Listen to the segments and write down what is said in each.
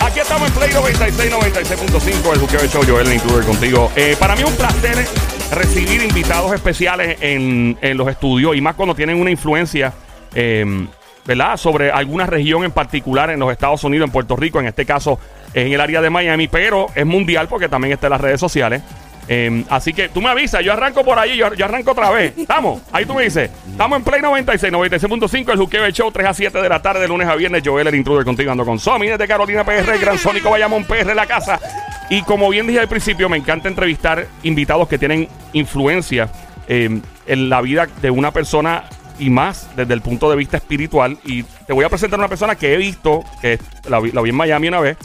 Aquí estamos en Play 96, 96.5, el Juqueo Show, Joel, el intruder contigo. Eh, para mí es un placer recibir invitados especiales en, en los estudios y más cuando tienen una influencia, eh, ¿verdad? Sobre alguna región en particular en los Estados Unidos, en Puerto Rico, en este caso en el área de Miami, pero es mundial porque también está en las redes sociales. Eh, así que tú me avisas, yo arranco por ahí, yo, arranco otra vez. ¿Estamos? Ahí tú me dices. Estamos en Play 96, 96.5, el Juqueo de Show, 3 a 7 de la tarde, de lunes a viernes. Joel, el intruder contigo, ando con Somi desde Carolina PR, el Gran Sónico Bayamón PR, la casa. Y como bien dije al principio, me encanta entrevistar invitados que tienen influencia eh, en la vida de una persona y más desde el punto de vista espiritual. Y te voy a presentar una persona que he visto, que la vi en Miami una vez.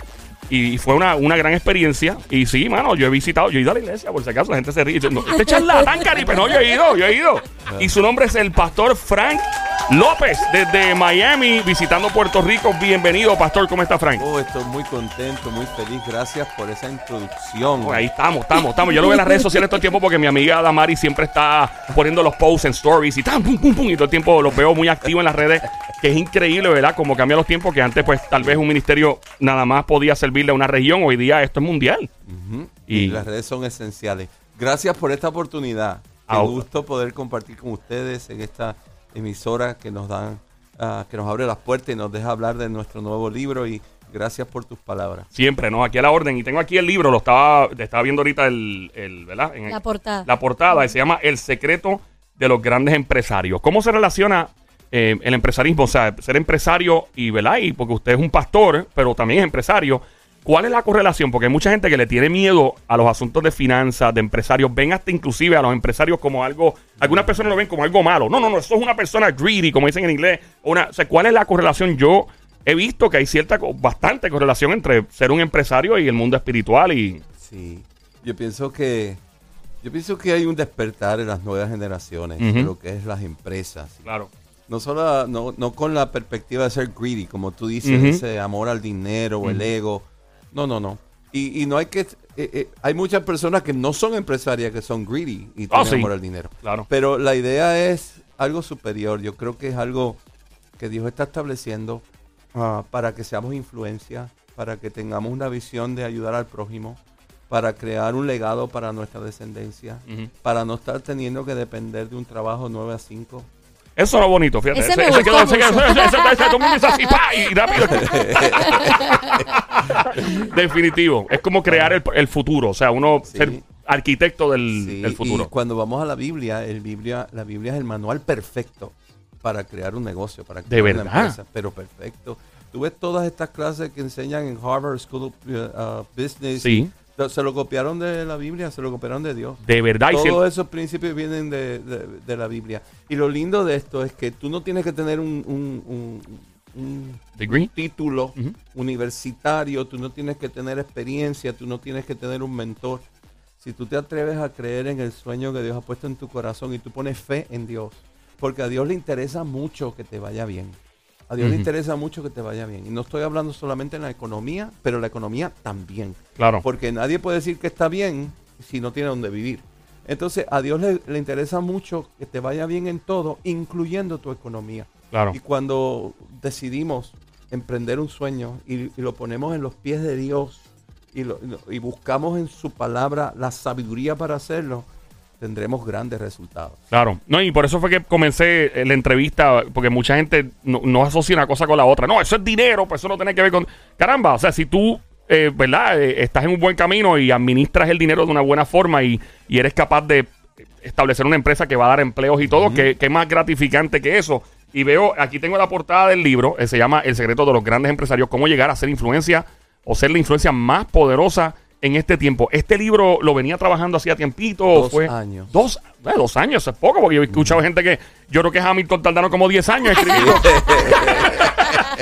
Y fue una, una gran experiencia. Y sí, mano, yo he visitado, yo he ido a la iglesia, por si acaso la gente se ríe. No, este charlatán, Caripe. No, yo he ido, yo he ido. Y su nombre es el pastor Frank López, desde Miami, visitando Puerto Rico. Bienvenido, pastor. ¿Cómo está, Frank? Oh, estoy muy contento, muy feliz. Gracias por esa introducción. Oh, ahí estamos, estamos, estamos. Yo lo veo en las redes sociales todo el tiempo porque mi amiga Damari siempre está poniendo los posts en stories y tan, pum, pum, pum. Y todo el tiempo los veo muy activos en las redes. Que es increíble, ¿verdad? Como cambian los tiempos. Que antes, pues, tal vez un ministerio nada más podía servirle a una región. Hoy día esto es mundial. Y- Y las redes son esenciales. Gracias por esta oportunidad. Qué gusto poder compartir con ustedes en esta emisora que nos dan, ah, que nos abre las puertas y nos deja hablar de nuestro nuevo libro. Y gracias por tus palabras. Siempre, ¿no? Aquí a la orden. Y tengo aquí el libro, lo estaba, estaba viendo ahorita el, el ¿verdad? En el- La portada. la portada y se llama El secreto de los grandes empresarios. ¿Cómo se relaciona eh, el empresarismo? O sea, ser empresario y, ¿verdad? Y porque usted es un pastor, pero también es empresario. ¿Cuál es la correlación? Porque hay mucha gente que le tiene miedo a los asuntos de finanzas, de empresarios. Ven hasta inclusive a los empresarios como algo... Algunas personas lo ven como algo malo. No, no, no. Eso es una persona greedy, como dicen en inglés. Una, o sea, ¿cuál es la correlación? Yo he visto que hay cierta, bastante correlación entre ser un empresario y el mundo espiritual y... Sí, yo pienso que yo pienso que hay un despertar en las nuevas generaciones de Ujú. lo que es las empresas. Claro. No solo no, no con la perspectiva de ser greedy, como tú dices, ese amor al dinero o el ego. No, no, no. Y, y no hay que eh, eh, hay muchas personas que no son empresarias que son greedy y Oh, tienen sí. amor al dinero. Claro. Pero la idea es algo superior. Yo creo que es algo que Dios está estableciendo ah, para que seamos influencia, para que tengamos una visión de ayudar al prójimo, para crear un legado para nuestra descendencia, para no estar teniendo que depender de un trabajo 9 a 5. Eso era bonito, fíjate. Ese me gustó quedó, ese quedó, mucho. ese- ese- ese- todo el mundo hizo así, ¡pa! y rápido. Definitivo. Es como crear el, el futuro. O sea, uno Sí. ser arquitecto del, Sí, del Y futuro. cuando vamos a la Biblia, el Biblia, la Biblia es el manual perfecto para crear un negocio, para ¿De crear una verdad? empresa, pero perfecto. Tú ves todas estas clases que enseñan en Harvard School of uh, Business. Sí. Se lo copiaron de la Biblia, se lo copiaron de Dios. De verdad. y si el- Todos esos principios vienen de, de- de la Biblia. Y lo lindo de esto es que tú no tienes que tener un, un- un- un Degree. título universitario, tú no tienes que tener experiencia, tú no tienes que tener un mentor. Si tú te atreves a creer en el sueño que Dios ha puesto en tu corazón y tú pones fe en Dios, porque a Dios le interesa mucho que te vaya bien. A Dios le interesa mucho que te vaya bien. Y no estoy hablando solamente en la economía, pero la economía también. Claro. Porque nadie puede decir que está bien si no tiene donde vivir. Entonces, a Dios le, le interesa mucho que te vaya bien en todo, incluyendo tu economía. Claro. Y cuando decidimos emprender un sueño y, y lo ponemos en los pies de Dios lo- y buscamos en su palabra la sabiduría para hacerlo, tendremos grandes resultados. Claro. No, y por eso fue que comencé eh, la entrevista, porque mucha gente no, no asocia una cosa con la otra. No, eso es dinero, pues eso no tiene que ver con. Caramba, o sea, si tú, eh, ¿verdad? Eh, estás en un buen camino y administras el dinero de una buena forma y, y eres capaz de establecer una empresa que va a dar empleos y todo, ¿qué, qué más gratificante que eso? Y veo, aquí tengo la portada del libro, eh, se llama El secreto de los grandes empresarios, cómo llegar a ser influencia o ser la influencia más poderosa en este tiempo. ¿Este libro lo venía trabajando hacía tiempito? Dos fue años. Dos, eh, dos años, es poco, porque yo he escuchado gente que yo creo que Hamilton tardaron como 10 años escribiendo.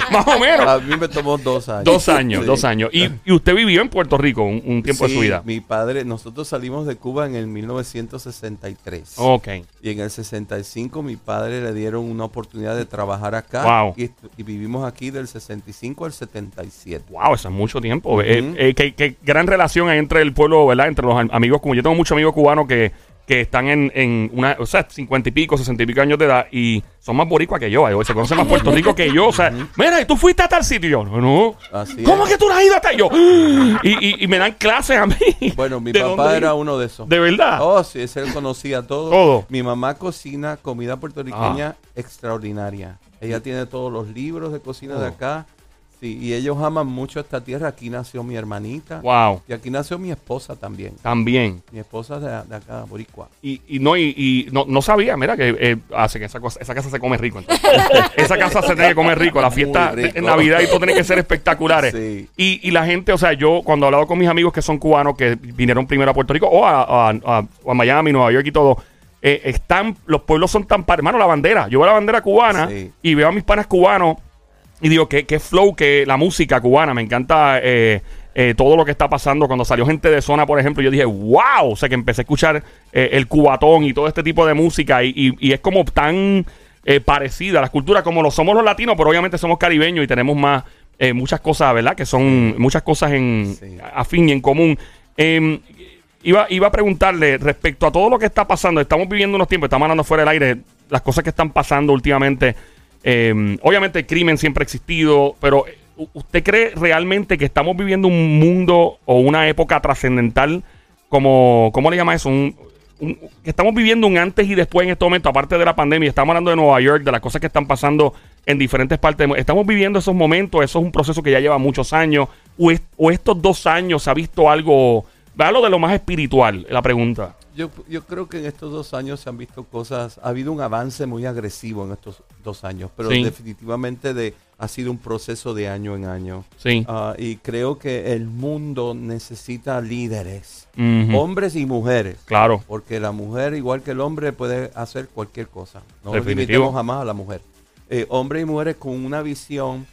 Más o menos. A mí me tomó dos años. Dos años, Sí. dos años. Y, y usted vivió en Puerto Rico un, un tiempo de su vida. Mi padre, nosotros salimos de Cuba en el 1963. Ok. Y en el 65 mi padre le dieron una oportunidad de trabajar acá. Wow. Y, vivimos aquí del 65 al 77. Wow, eso es mucho tiempo. Eh, eh, qué, qué gran relación hay entre el pueblo, ¿verdad? Entre los am- amigos, yo tengo muchos amigos cubanos que, que están en, en una, o sea, 50 y pico, 60 y pico años de edad y son más boricua que yo, eh, se conocen más Puerto Rico que yo, o sea, mira, ¿y tú fuiste a tal sitio? Y yo, no, no. Así ¿Cómo es. que tú no has ido hasta yo? Y, y, y me dan clases a mí. Bueno, mi ¿De papá era uno de esos. ¿De verdad? Oh, sí, ese él conocía todo. Todo. Mi mamá cocina comida puertorriqueña extraordinaria. Ella tiene todos los libros de cocina de Oh. acá. Sí, y ellos aman mucho esta tierra. Aquí nació mi hermanita. Wow, Y aquí nació mi esposa también. también. Mi esposa de, de acá, Boricua. Y, y no, y, y no, no sabía, mira, que eh, hace que esa, cosa- esa casa se come rico. esa casa se tiene que comer rico. La fiesta en Navidad y todo tiene que ser espectaculares. Sí. Y, y la gente, o sea, yo cuando he hablado con mis amigos que son cubanos, que vinieron primero a Puerto Rico o a, a- a- o a Miami, Nueva York y todo, eh, están, los pueblos son tan par- Hermano, la bandera. Yo veo la bandera cubana Sí. y veo a mis panas cubanos y digo, qué, qué flow, que la música cubana. Me encanta eh, eh, todo lo que está pasando. Cuando salió gente de zona, por ejemplo, yo dije, wow. O sea, que empecé a escuchar eh, el cubatón y todo este tipo de música. Y, y- y es como tan parecida a las culturas como lo somos los latinos, pero obviamente somos caribeños y tenemos más, muchas cosas, ¿verdad? Que son muchas cosas en Sí. afín y en común. Em, Iba, iba a preguntarle respecto a todo lo que está pasando. Estamos viviendo unos tiempos, estamos hablando fuera del aire, las cosas que están pasando últimamente. Eh, obviamente el crimen siempre ha existido, pero eh, ¿u- ¿usted cree realmente que estamos viviendo un mundo o una época trascendental como, ¿cómo le llama eso? Un, un- estamos viviendo un antes y después en este momento, aparte de la pandemia, estamos hablando de Nueva York, de las cosas que están pasando en diferentes partes. Estamos viviendo esos momentos, eso es un proceso que ya lleva muchos años, o, es- o estos dos años se ha visto algo, lo de lo más espiritual, la pregunta. Yo, yo creo que en estos dos años se han visto cosas, ha habido un avance muy agresivo en estos dos años, pero Sí. definitivamente de, ha sido un proceso de año en año. Sí. Ah, y creo que el mundo necesita líderes, hombres y mujeres. Claro. Porque la mujer, igual que el hombre, puede hacer cualquier cosa. No limitemos jamás a la mujer. Eh, hombres y mujeres con una visión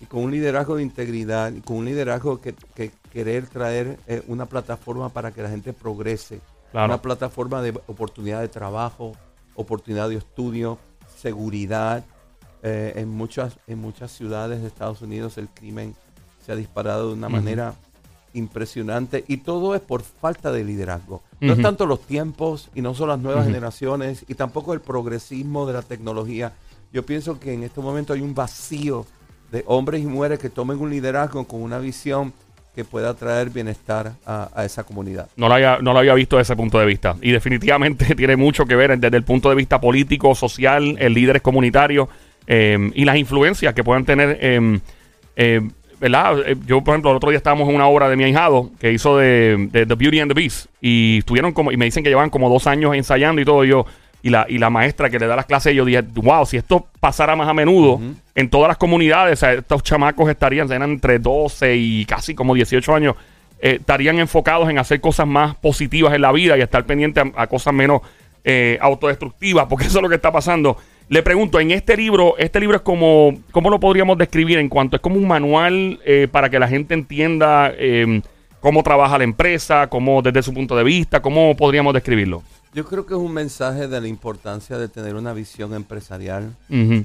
y con un liderazgo de integridad y con un liderazgo que, que querer traer eh, una plataforma para que la gente progrese. Claro. Una plataforma de oportunidad de trabajo, oportunidad de estudio, seguridad. Eh, en, muchas, en muchas ciudades de Estados Unidos el crimen se ha disparado de una manera impresionante y todo es por falta de liderazgo. No es tanto los tiempos y no son las nuevas generaciones y tampoco el progresismo de la tecnología. Yo pienso que en este momento hay un vacío de hombres y mujeres que tomen un liderazgo con una visión que pueda traer bienestar a, esa comunidad. No lo, había, no lo había visto desde ese punto de vista. Y definitivamente tiene mucho que ver desde el punto de vista político, social, el líderes comunitarios eh, y las influencias que puedan tener. eh, eh, ¿Verdad? Eh, Yo, por ejemplo, el otro día estábamos en una obra de mi ahijado que hizo de, de The Beauty and the Beast. Y estuvieron como, y me dicen que llevan como dos años ensayando y todo. Y yo, y la, y la maestra que le da las clases, yo dije, wow, si esto pasara más a menudo en todas las comunidades, o sea, estos chamacos estarían, eran entre 12 y casi como 18 años, eh, estarían enfocados en hacer cosas más positivas en la vida y estar pendientes a, a cosas menos eh, autodestructivas, porque eso es lo que está pasando. Le pregunto, en este libro, este libro es como, ¿cómo lo podríamos describir en cuanto es como un manual eh, para que la gente entienda eh, cómo trabaja la empresa, cómo desde su punto de vista, cómo podríamos describirlo? Yo creo que es un mensaje de la importancia de tener una visión empresarial.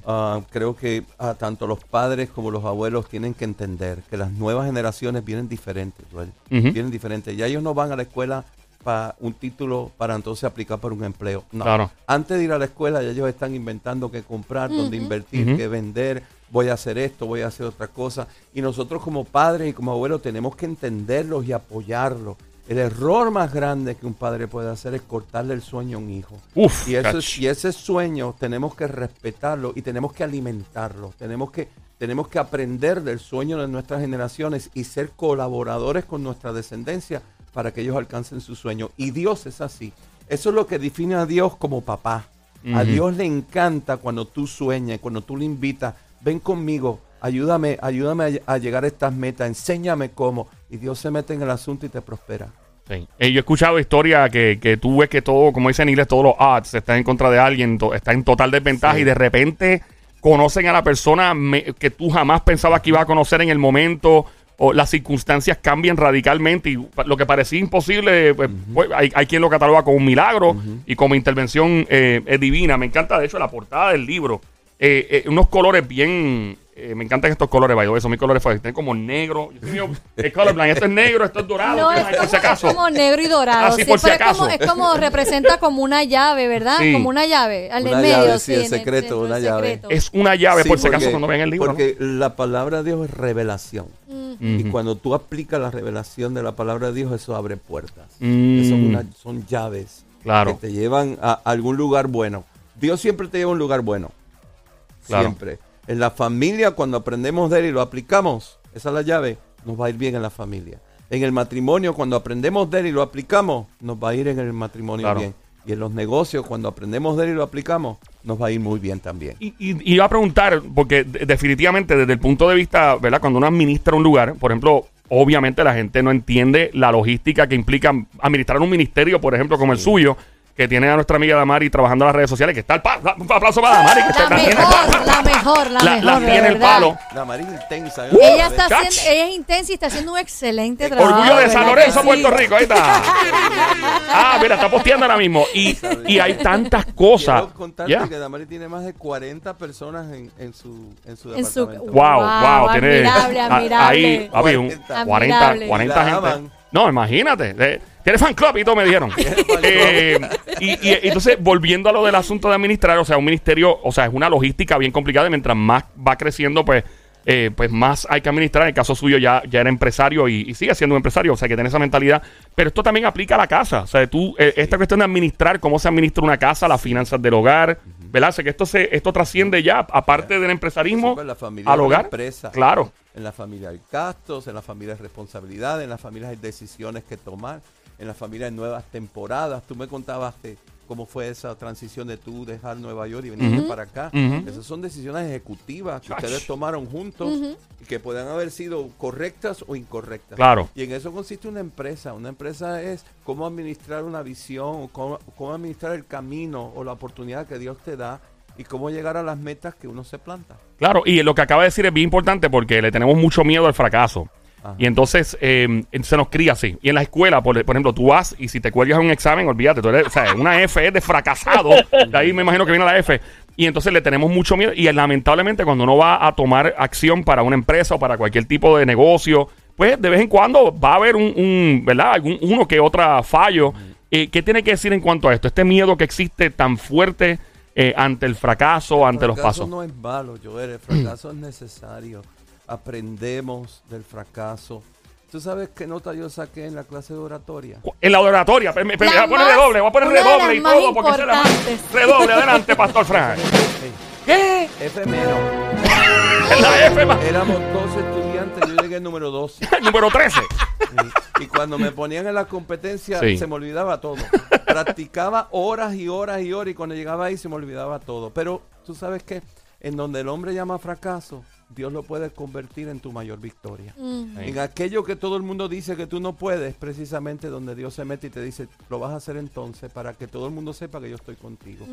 Ah, creo que ah, tanto los padres como los abuelos tienen que entender que las nuevas generaciones vienen diferentes. Vienen diferentes. Ya ellos no van a la escuela para un título para entonces aplicar para un empleo. No. Claro. Antes de ir a la escuela ya ellos están inventando qué comprar, dónde invertir, qué vender. Voy a hacer esto, voy a hacer otra cosa. Y nosotros como padres y como abuelos tenemos que entenderlos y apoyarlos. El error más grande que un padre puede hacer es cortarle el sueño a un hijo. Uf, Y, eso, y ese sueño tenemos que respetarlo y tenemos que alimentarlo. Tenemos que, tenemos que aprender del sueño de nuestras generaciones y ser colaboradores con nuestra descendencia para que ellos alcancen su sueño. Y Dios es así. Eso es lo que define a Dios como papá. A. Dios le encanta cuando tú sueñas, cuando tú le invitas, ven conmigo, ayúdame, ayúdame a, a llegar a estas metas, enséñame cómo. Y Dios se mete en el asunto y te prospera. Sí. Eh, yo he escuchado historias que, que tú ves que todo, como dicen en inglés, todos los odds están en contra de alguien, to- está en total desventaja Sí. y de repente conocen a la persona me- que tú jamás pensabas que ibas a conocer en el momento o las circunstancias cambian radicalmente y lo que parecía imposible, pues, pues, hay, hay quien lo cataloga como un milagro y como intervención eh, eh, divina. Me encanta, de hecho, la portada del libro. Eh, eh, unos colores bien eh, me encantan estos colores, by son mis colores favoritos. Tienen como negro. Yo mío, es colorblind. Esto es negro, esto es dorado. No, si acaso. es como negro y dorado. Ah, sí, por si pero es como, acaso. es como representa como una llave, ¿verdad? Sí. Como una llave. Al Una en medio, llave, sí, el secreto, una el llave. secreto. Es una llave, Sí, por si acaso, cuando vean el libro. ¿no? Porque la palabra de Dios es revelación. Y cuando tú aplicas la revelación de la palabra de Dios, eso abre puertas. Mm. Son, una- son llaves Claro. que te llevan a algún lugar bueno. Dios siempre te lleva a un lugar bueno. Claro. Siempre. En la familia, cuando aprendemos de él y lo aplicamos, esa es la llave, nos va a ir bien en la familia. En el matrimonio, cuando aprendemos de él y lo aplicamos, nos va a ir en el matrimonio Claro. bien. Y en los negocios, cuando aprendemos de él y lo aplicamos, nos va a ir muy bien también. Y, y- y iba a preguntar, porque de- definitivamente desde el punto de vista, ¿verdad? Cuando uno administra un lugar, por ejemplo, obviamente la gente no entiende la logística que implica administrar un ministerio, por ejemplo, como el suyo, que tiene a nuestra amiga Damari trabajando en las redes sociales, que está el palo. Un aplauso para Damari, que está, La tiene el mejor, palo. la mejor, la, La- mejor. la tiene el palo. La María intensa. ¿eh? Ella está haciendo, ella es intensa y está haciendo un excelente trabajo. Orgullo de San ¿verdad Lorenzo, que Puerto sí? Rico, ahí está. Ah, mira, está posteando ahora mismo. Y, y hay tantas cosas. Quiero contarte Ya. que Damari tiene más de 40 personas en, en su, en su En su- departamento. Wow, Wow, wow, tiene admirable, a- admirable. ahí, papi, un 40. 40, Admirable. 40 La gente. No, imagínate. eh, Tiene fan club y todo me dijeron. Eh, y, y- entonces, volviendo a lo del asunto de administrar, o sea, un ministerio, o sea, es una logística bien complicada y mientras más va creciendo, pues, eh, pues más hay que administrar. En el caso suyo ya, ya era empresario y, y sigue siendo un empresario, o sea, que tiene esa mentalidad. Pero esto también aplica a la casa. O sea, tú, eh, esta cuestión de administrar, cómo se administra una casa, las finanzas del hogar, ¿verdad? Sea, que esto, se, esto trasciende ya, aparte del empresarismo, Sí, la familia al hogar. empresa. Claro. En la familia hay gastos, en la familia hay responsabilidades, en la familia hay decisiones que tomar, en la familia hay nuevas temporadas. Tú me contabas que cómo fue esa transición de tú dejar Nueva York y venirte para acá. Esas son decisiones ejecutivas que ustedes tomaron juntos y que puedan haber sido correctas o incorrectas. Claro. Y en eso consiste una empresa. Una empresa es cómo administrar una visión, cómo, cómo administrar el camino o la oportunidad que Dios te da y cómo llegar a las metas que uno se planta. Claro, y lo que acaba de decir es bien importante porque le tenemos mucho miedo al fracaso. Ajá. Y entonces eh, se nos cría así. Y en la escuela, por, por ejemplo, tú vas y si te cuelgas un examen, olvídate, tú eres, o sea, una F es de fracasado. De ahí me imagino que viene la F. Y entonces le tenemos mucho miedo. Y lamentablemente, cuando uno va a tomar acción para una empresa o para cualquier tipo de negocio, pues de vez en cuando va a haber un, un, ¿verdad? Algún, uno que otra fallo. Eh, ¿Qué tiene que decir en cuanto a esto? Este miedo que existe tan fuerte eh, ante el fracaso, ante los fracaso pasos. no es malo, Joel. El fracaso es necesario. Aprendemos del fracaso. ¿Tú sabes qué nota yo saqué en la clase de oratoria? En la oratoria. Me- Voy a poner más- redoble, voy a poner una de redoble las y todo porque esa es la más. Redoble, adelante, Pastor Frank. ¿Qué? Efemero. La F más. Éramos 12 estudiantes, yo llegué número 12. Número 13. Y, y cuando me ponían en la competencia Sí. se me olvidaba todo. Practicaba horas y horas y horas y cuando llegaba ahí se me olvidaba todo. Pero tú sabes que en donde el hombre llama fracaso, Dios lo puede convertir en tu mayor victoria. En aquello que todo el mundo dice que tú no puedes, precisamente donde Dios se mete y te dice, lo vas a hacer entonces para que todo el mundo sepa que yo estoy contigo.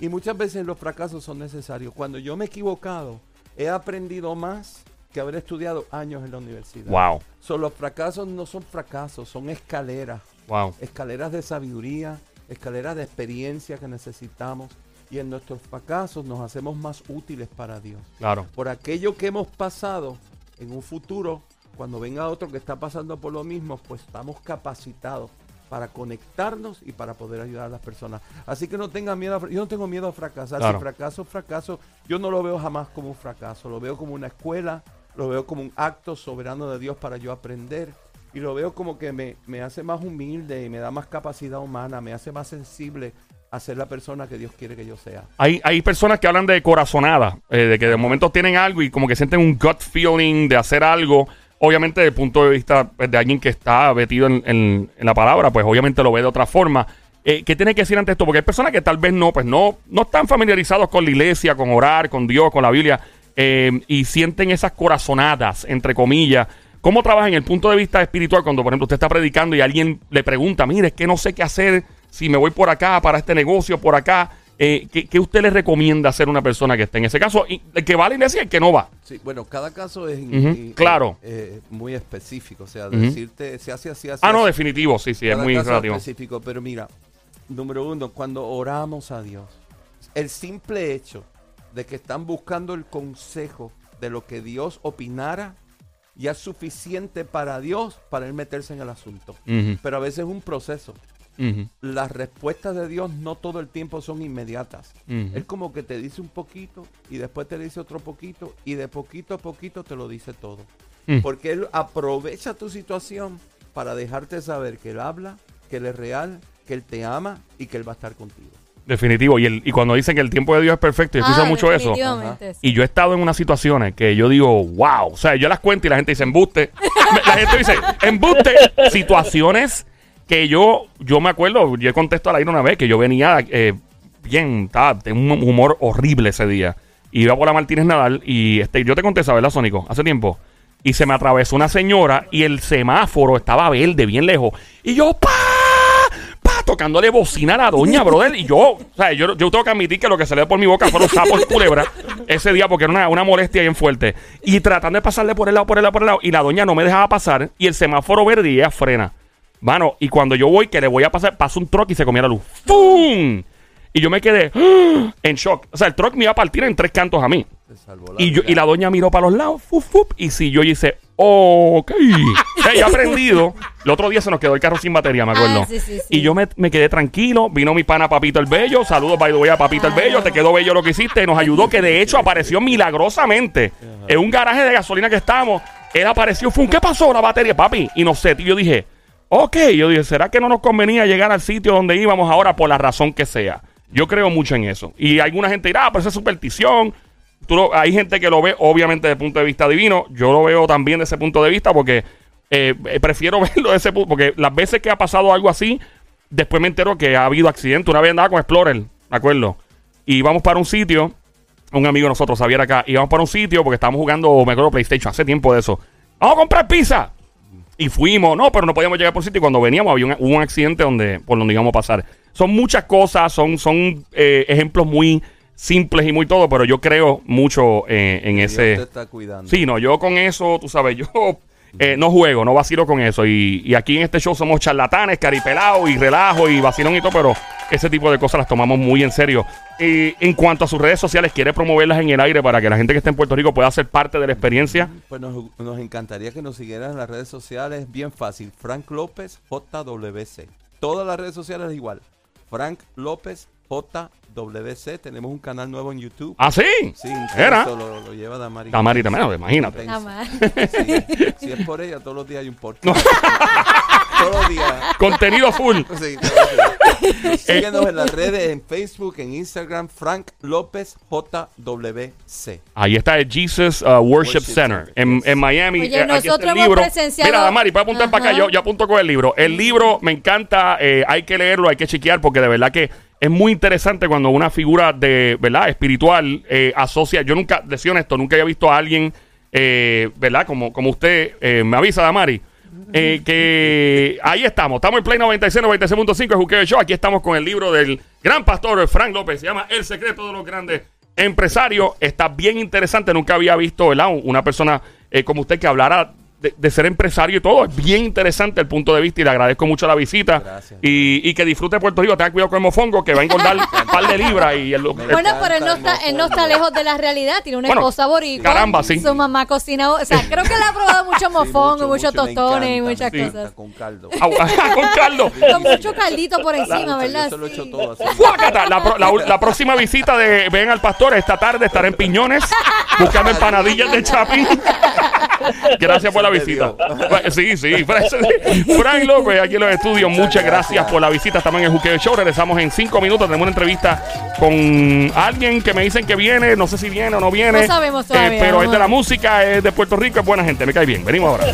Y muchas veces los fracasos son necesarios. Cuando yo me he equivocado, he aprendido más que haber estudiado años en la universidad. Wow. So, los fracasos no son fracasos, son escaleras. Wow. Escaleras de sabiduría, escaleras de experiencia que necesitamos. Y en nuestros fracasos nos hacemos más útiles para Dios. Claro. Por aquello que hemos pasado en un futuro, cuando venga otro que está pasando por lo mismo, pues estamos capacitados para conectarnos y para poder ayudar a las personas. Así que no tengan miedo, a yo no tengo miedo a fracasar. Claro. Si fracaso, fracaso, yo no lo veo jamás como un fracaso, lo veo como una escuela, lo veo como un acto soberano de Dios para yo aprender y lo veo como que me, me hace más humilde y me da más capacidad humana, me hace más sensible a ser la persona que Dios quiere que yo sea. Hay, hay personas que hablan de corazonada, eh, de que de momento tienen algo y como que sienten un gut feeling de hacer algo. Obviamente, desde el punto de vista pues, de alguien que está metido en, en- en la palabra, pues obviamente lo ve de otra forma. Eh, ¿Qué tiene que decir ante esto? Porque hay personas que tal vez no, pues no, no están familiarizados con la iglesia, con orar, con Dios, con la Biblia, eh, y sienten esas corazonadas, entre comillas. ¿Cómo trabaja en el punto de vista espiritual cuando, por ejemplo, usted está predicando y alguien le pregunta, mire, es que no sé qué hacer si me voy por acá, para este negocio, por acá? Eh, ¿qué, qué usted le recomienda hacer a una persona que esté en ese caso? Y el que va a la iglesia y el que no va. Sí, bueno, cada caso es claro. eh, muy específico, o sea, decirte, se hace así, así. Ah, no, definitivo, sí, sí, es muy caso relativo. específico, pero mira, número uno, cuando oramos a Dios, el simple hecho de que están buscando el consejo de lo que Dios opinara, ya es suficiente para Dios para él meterse en el asunto. Pero a veces es un proceso. Las respuestas de Dios no todo el tiempo son inmediatas. Él como que te dice un poquito y después te dice otro poquito y de poquito a poquito te lo dice todo. Porque Él aprovecha tu situación para dejarte saber que Él habla, que Él es real, que Él te ama y que Él va a estar contigo. Definitivo. Y, el, y cuando dicen que el tiempo de Dios es perfecto, yo escucho Ah, mucho eso. sí. Y yo he estado en unas situaciones que yo digo, wow. O sea, yo las cuento y la gente dice, embuste. la gente dice, embuste. Situaciones que yo, yo me acuerdo, yo contesto al aire una vez que yo venía eh, bien, estaba de un humor horrible ese día. Iba por la Martínez Nadal y este, yo te conté esa, ¿verdad, Sónico? Hace tiempo. Y se me atravesó una señora y el semáforo estaba verde, bien lejos. Y yo, ¡pa! ¡pa! Tocándole bocina a la doña, brother. Y yo, o sea, yo, yo tengo que admitir que lo que salió por mi boca fueron sapos y culebra ese día porque era una, una molestia bien fuerte. Y tratando de pasarle por el lado, por el lado, por el lado. Y la doña no me dejaba pasar. Y el semáforo verde frena. Mano, y cuando yo voy, que le voy a pasar, pasa un truck y se comía la luz. ¡Pum! Y yo me quedé ¡ah! en shock. O sea, el truck me iba a partir en tres cantos a mí. Te salvó la Y, yo, y la doña miró para los lados, fup, fup, y si yo hice, ok. O sea, ya aprendido. El otro día se nos quedó el carro sin batería, me acuerdo. Ah, sí, sí, sí. Y yo me, me quedé tranquilo. Vino mi pana Papito el Bello. Saludos, by the way, a Papito el Bello. Te quedó bello lo que hiciste. Nos ayudó, que de hecho apareció milagrosamente en un garaje de gasolina que estábamos. Él apareció, fue un, ¿qué pasó? La batería, papi. Y no sé, y yo dije, ok. Yo dije, ¿será que no nos convenía llegar al sitio donde íbamos ahora por la razón que sea? Yo creo mucho en eso. Y alguna gente dirá, ah, pero eso es superstición. Tú hay gente que lo ve, obviamente, desde el punto de vista divino. Yo lo veo también desde ese punto de vista porque eh, eh, prefiero verlo de ese punto. Porque las veces que ha pasado algo así, después me entero que ha habido accidente. Una vez andaba con Explorer, ¿me acuerdo? Y íbamos para un sitio, un amigo de nosotros, Xavier acá, íbamos para un sitio porque estábamos jugando, me acuerdo, PlayStation, hace tiempo de eso. Vamos a comprar pizza. Y fuimos, no, pero no podíamos llegar por sitio. Y cuando veníamos había un, accidente donde, por donde íbamos a pasar. Son muchas cosas, son, son eh, ejemplos muy simples y muy todo, pero yo creo mucho eh, en Dios ese... te está cuidando. Sí, no, yo con eso, tú sabes, yo eh, no juego, no vacilo con eso. Y, y aquí en este show somos charlatanes, caripelados y relajo y vacilón y todo, pero ese tipo de cosas las tomamos muy en serio. Y en cuanto a sus redes sociales, quiere promoverlas en el aire para que la gente que esté en Puerto Rico pueda ser parte de la experiencia. Pues nos, nos encantaría que nos siguieran en las redes sociales. Bien fácil. Frank López JWC. Todas las redes sociales igual. Frank López JWC. Tenemos un canal nuevo en YouTube. ¿Ah, sí? Sí, Era. eso lo, lo lleva Damari. Tamari también, imagínate. Nada más. Sí, si es por ella, todos los días hay un podcast. todos los días. Contenido full. Sí, días. Síguenos en las redes, en Facebook, en Instagram, Frank López JWC. Ahí está el Jesus uh, Worship Worship Center Center, en, Miami. Oye, Eh, nosotros el hemos libro. presenciado- Mira, Damari, puedes apuntar para acá. Yo, yo apunto con el libro. El libro me encanta. eh, hay que leerlo, hay que chequear porque de verdad que es muy interesante cuando una figura de verdad espiritual eh, asocia. Yo nunca, decía honesto, nunca había visto a alguien, eh, ¿verdad? Como, como usted eh, me avisa, Damari. que ahí estamos, estamos en Play 96, 96.5 de Juqueo Show. Aquí estamos con el libro del gran pastor Frank López. Se llama El secreto de los grandes empresarios. Está bien interesante. Nunca había visto ¿verdad? una persona como usted que hablara de, de ser empresario y todo. Es bien interesante el punto de vista y le agradezco mucho la visita. Gracias. Y, y que disfrute Puerto Rico. Tenga cuidado con el mofongo que va a engordar un par de libras. Y el- Bueno, pero él no está, él no está lejos de la realidad. Tiene una Bueno, esposa boricua. caramba, sí. Su mamá cocina. O sea, creo que le ha probado mucho Sí, mofongo, muchos mucho, me tostones y muchas cosas. Con caldo. Ah, con Carlos. Con mucho caldito por encima, ¿verdad? Yo se lo echo Sí. todo así. La, pro- la- la próxima visita de Ven al Pastor esta tarde estará en Piñones buscando empanadillas de Chapín. Gracias por la Se visita. Sí, sí. Frank López aquí en los estudios. Muchas gracias por la visita. Estamos en el Juqueo Show. Regresamos en cinco minutos. Tenemos una entrevista con alguien que me dicen que viene. No sé si viene o no viene. No sabemos todavía, pero es de la música, es de Puerto Rico, es buena gente. Me cae bien. Venimos ahora.